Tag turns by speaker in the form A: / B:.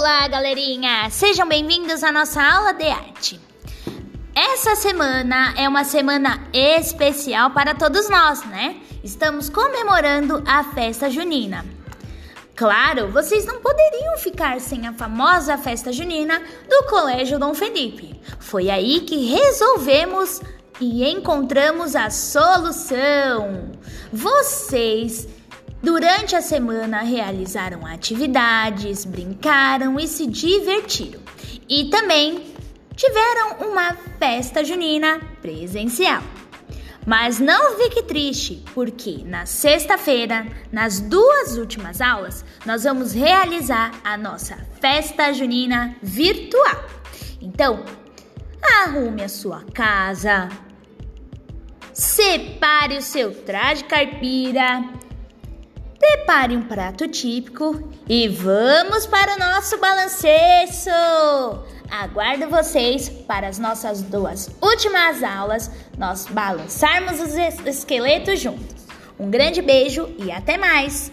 A: Olá, galerinha! Sejam bem-vindos à nossa aula de arte. Essa semana é uma semana especial para todos nós, né? Estamos comemorando a festa junina. Claro, vocês não poderiam ficar sem a famosa festa junina do Colégio Dom Felipe. Foi aí que resolvemos e encontramos a solução. Vocês Durante a semana realizaram atividades, brincaram e se divertiram. E também tiveram uma festa junina presencial. Mas não fique triste, porque na sexta-feira, nas duas últimas aulas, nós vamos realizar a nossa festa junina virtual. Então, arrume a sua casa, separe o seu traje caipira Prepare um prato típico e vamos para o nosso balanceço! Aguardo vocês para as nossas duas últimas aulas, nós balançarmos os esqueletos juntos. Um grande beijo e até mais!